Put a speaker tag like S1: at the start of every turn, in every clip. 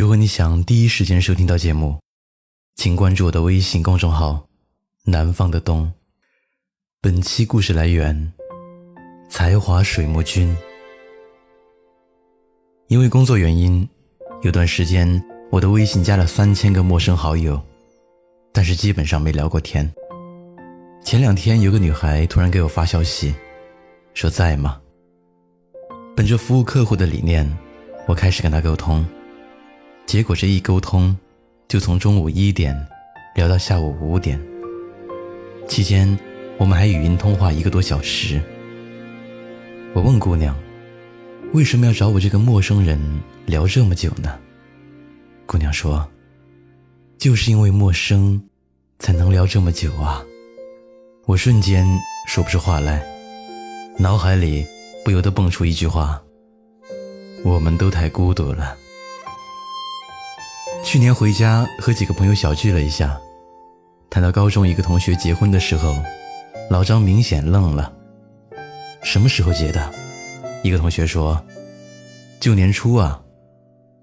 S1: 如果你想第一时间收听到节目，请关注我的微信公众号“南方的冬”。本期故事来源：才华水墨君。因为工作原因，有段时间我的微信加了三千个陌生好友，但是基本上没聊过天。前两天有个女孩突然给我发消息，说在吗？本着服务客户的理念，我开始跟她沟通。结果这一沟通，就从中午一点聊到下午五点。期间，我们还语音通话一个多小时。我问姑娘，为什么要找我这个陌生人聊这么久呢？姑娘说，就是因为陌生，才能聊这么久啊。我瞬间说不出话来，脑海里不由得蹦出一句话：我们都太孤独了。去年回家和几个朋友小聚了一下，谈到高中一个同学结婚的时候，老张明显愣了。什么时候结的？一个同学说：“旧年初啊，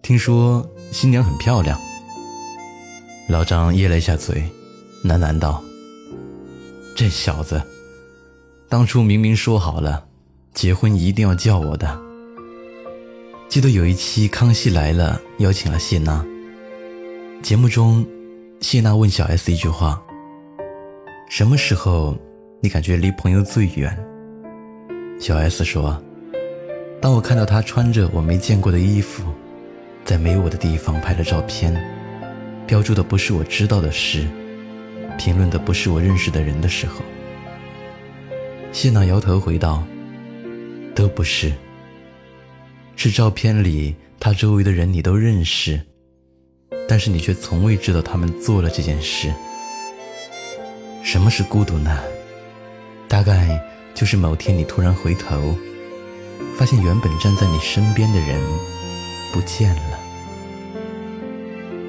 S1: 听说新娘很漂亮。”老张噎了一下嘴，喃喃道：“这小子，当初明明说好了，结婚一定要叫我的。记得有一期《康熙来了》，邀请了谢娜。”节目中，谢娜问小 S 一句话：“什么时候你感觉离朋友最远？”小 S 说：“当我看到他穿着我没见过的衣服，在没有我的地方拍了照片，标注的不是我知道的事，评论的不是我认识的人的时候。”谢娜摇头回道：“都不是，是照片里他周围的人你都认识。”但是你却从未知道他们做了这件事。什么是孤独呢？大概就是某天你突然回头，发现原本站在你身边的人不见了。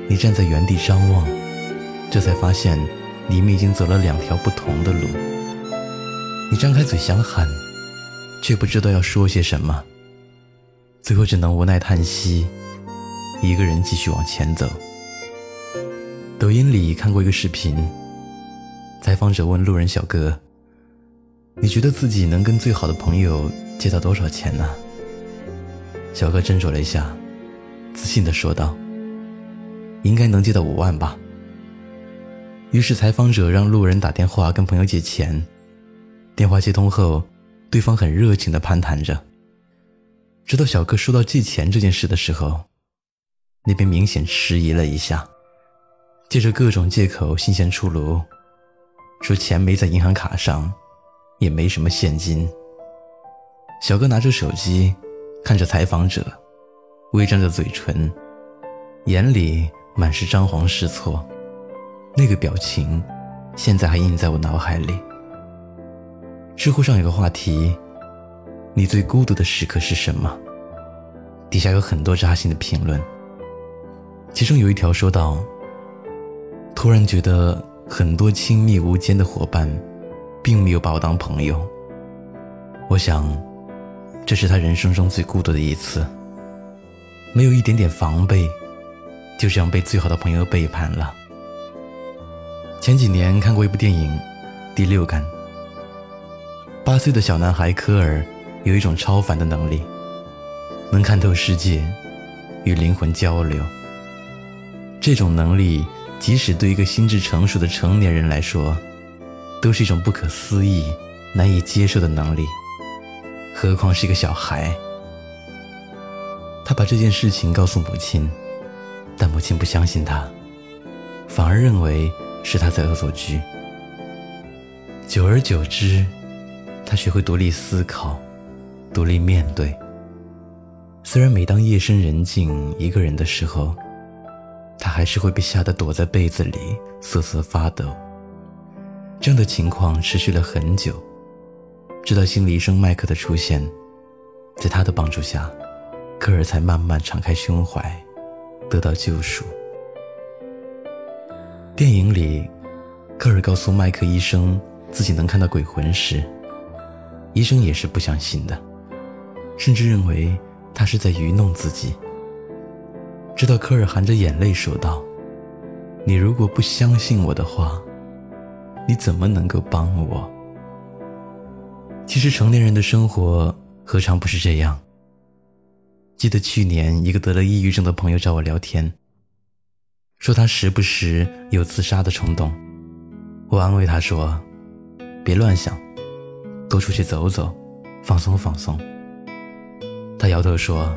S1: 你站在原地张望，这才发现你们已经走了两条不同的路。你张开嘴想喊，却不知道要说些什么，最后只能无奈叹息，一个人继续往前走。抖音里看过一个视频，采访者问路人小哥：“你觉得自己能跟最好的朋友借到多少钱呢？”小哥斟酌了一下，自信地说道：“应该能借到五万吧。”于是采访者让路人打电话跟朋友借钱。电话接通后，对方很热情地攀谈着。直到小哥说到借钱这件事的时候，那边明显迟疑了一下。借着各种借口，新鲜出炉，说钱没在银行卡上，也没什么现金。小哥拿着手机，看着采访者，微张着嘴唇，眼里满是张皇失措。那个表情，现在还印在我脑海里。知乎上有个话题：“你最孤独的时刻是什么？”底下有很多扎心的评论，其中有一条说道。突然觉得很多亲密无间的伙伴，并没有把我当朋友。我想，这是他人生中最孤独的一次。没有一点点防备，就这样被最好的朋友背叛了。前几年看过一部电影《第六感》。八岁的小男孩科尔有一种超凡的能力，能看透世界，与灵魂交流。这种能力。即使对一个心智成熟的成年人来说，都是一种不可思议、难以接受的能力，何况是一个小孩。他把这件事情告诉母亲，但母亲不相信他，反而认为是他在恶作剧。久而久之，他学会独立思考，独立面对。虽然每当夜深人静一个人的时候，他还是会被吓得躲在被子里瑟瑟发抖。这样的情况持续了很久，直到心理医生麦克的出现，在他的帮助下，科尔才慢慢敞开胸怀，得到救赎。电影里，科尔告诉麦克医生自己能看到鬼魂时，医生也是不相信的，甚至认为他是在愚弄自己。直到科尔含着眼泪说道：“你如果不相信我的话，你怎么能够帮我？”其实成年人的生活何尝不是这样？记得去年一个得了抑郁症的朋友找我聊天，说他时不时有自杀的冲动。我安慰他说：“别乱想，多出去走走，放松放松。”他摇头说：“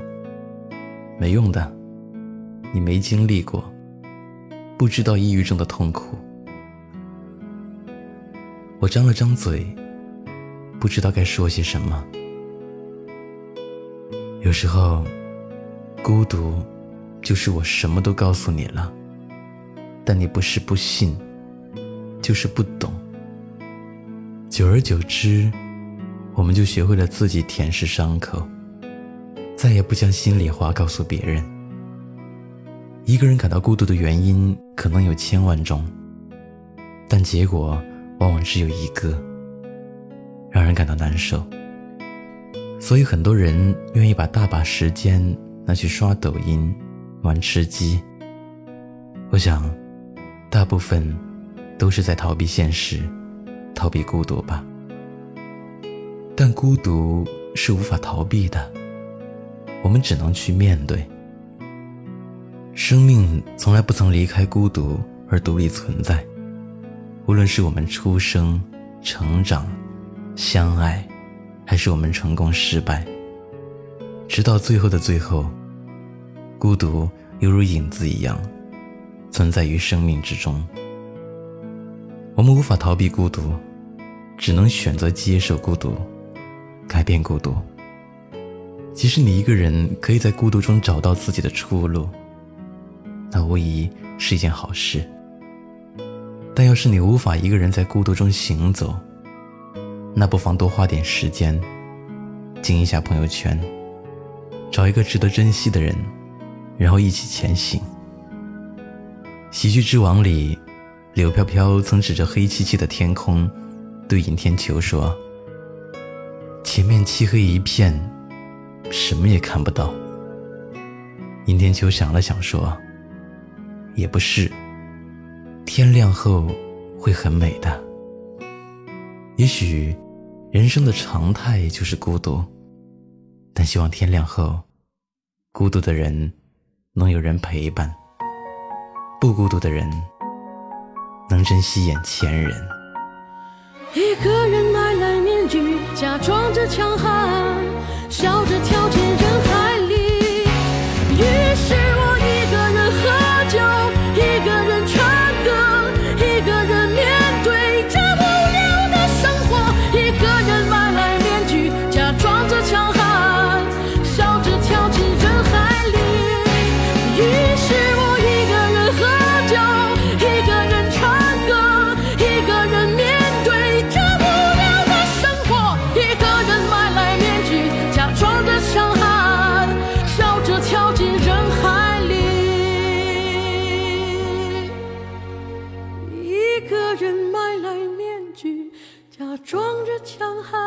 S1: 没用的。”你没经历过，不知道抑郁症的痛苦。我张了张嘴，不知道该说些什么。有时候，孤独就是我什么都告诉你了，但你不是不信，就是不懂。久而久之，我们就学会了自己舔舐伤口，再也不将心里话告诉别人。一个人感到孤独的原因可能有千万种，但结果往往只有一个，让人感到难受。所以很多人愿意把大把时间拿去刷抖音、玩吃鸡。我想，大部分都是在逃避现实，逃避孤独吧。但孤独是无法逃避的，我们只能去面对。生命从来不曾离开孤独而独立存在，无论是我们出生、成长、相爱，还是我们成功失败，直到最后的最后，孤独犹如影子一样，存在于生命之中。我们无法逃避孤独，只能选择接受孤独，改变孤独。即使你一个人可以在孤独中找到自己的出路。那无疑是一件好事，但要是你无法一个人在孤独中行走，那不妨多花点时间，静一下朋友圈，找一个值得珍惜的人，然后一起前行。喜剧之王里，柳飘飘曾指着黑漆漆的天空，对尹天秋说：“前面漆黑一片，什么也看不到。”尹天秋想了想说。也不是，天亮后会很美的。也许人生的常态就是孤独，但希望天亮后，孤独的人能有人陪伴，不孤独的人能珍惜眼前人。
S2: 一个人买来面具，假装着强悍，笑着挑拣人。假装着强悍。